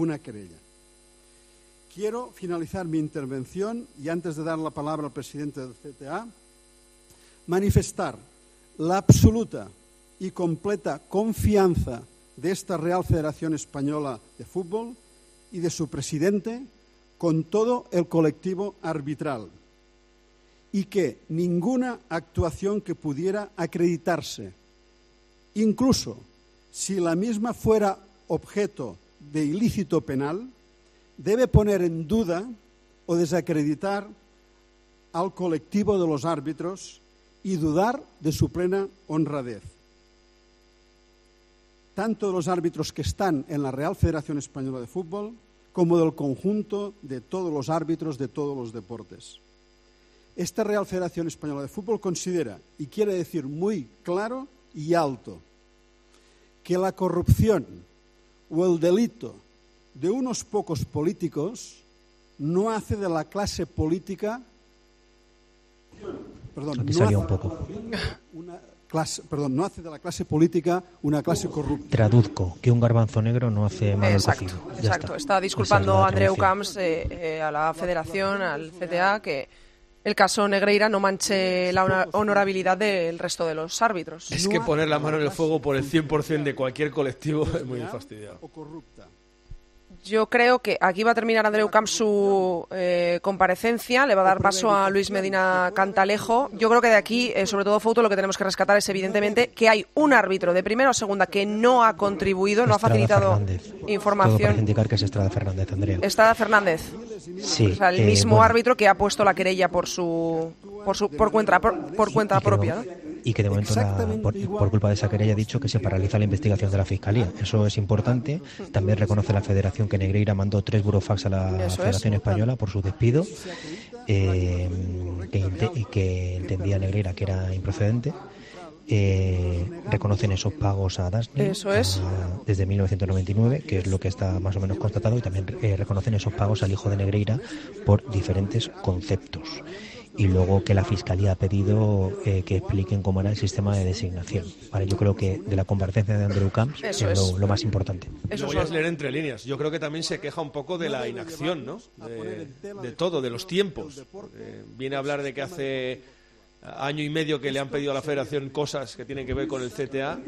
una querella. Quiero finalizar mi intervención y antes de dar la palabra al presidente del CTA, manifestar la absoluta y completa confianza de esta Real Federación Española de Fútbol y de su presidente con todo el colectivo arbitral y que ninguna actuación que pudiera acreditarse, incluso si la misma fuera objeto de ilícito penal, debe poner en duda o desacreditar al colectivo de los árbitros y dudar de su plena honradez. Tanto de los árbitros que están en la Real Federación Española de Fútbol como del conjunto de todos los árbitros de todos los deportes. Esta Real Federación Española de Fútbol considera, y quiere decir muy claro y alto, que la corrupción o el delito de unos pocos políticos no hace de la clase política perdón, no hace, un poco. Una clase, perdón, no hace de la clase política una clase corrupta. Traduzco, que un garbanzo negro no hace mal Exacto, exacto. Está. está. disculpando Andreu Camps eh, eh, a la federación, al CTA, que el caso Negreira no manche la honorabilidad del resto de los árbitros. Es que poner la mano en el fuego por el 100% de cualquier colectivo es muy fastidiado. Yo creo que aquí va a terminar Andreu Camp su eh, comparecencia, le va a dar paso a Luis Medina Cantalejo. Yo creo que de aquí, eh, sobre todo Foto, lo que tenemos que rescatar es evidentemente que hay un árbitro de primera o segunda que no ha contribuido, no ha facilitado información. Todo indicar que es Estrada Fernández, Andrea. Estrada Fernández. Sí. el eh, mismo árbitro que ha puesto la querella por su por su por cuenta por, cuenta propia y que de momento por, culpa de esa querella ha dicho que se paraliza la investigación de la Fiscalía. Eso es importante. También reconoce la Federación que Negreira mandó tres burofax a la Federación Española por su despido, eh, que, que entendía Negreira que era improcedente. Eh, reconocen esos pagos a Dasni Eso es. desde 1999, que es lo que está más o menos constatado, y también eh, reconocen esos pagos al hijo de Negreira por diferentes conceptos y luego que la Fiscalía ha pedido eh, que expliquen cómo era el sistema de designación. Vale, yo creo que de la comparecencia de Andrew Camps es, lo, más importante. Eso voy a leer entre líneas. Yo creo que también se queja un poco de la inacción, ¿no? De, todo, de los tiempos. viene a hablar de que hace año y medio que le han pedido a la Federación cosas que tienen que ver con el CTA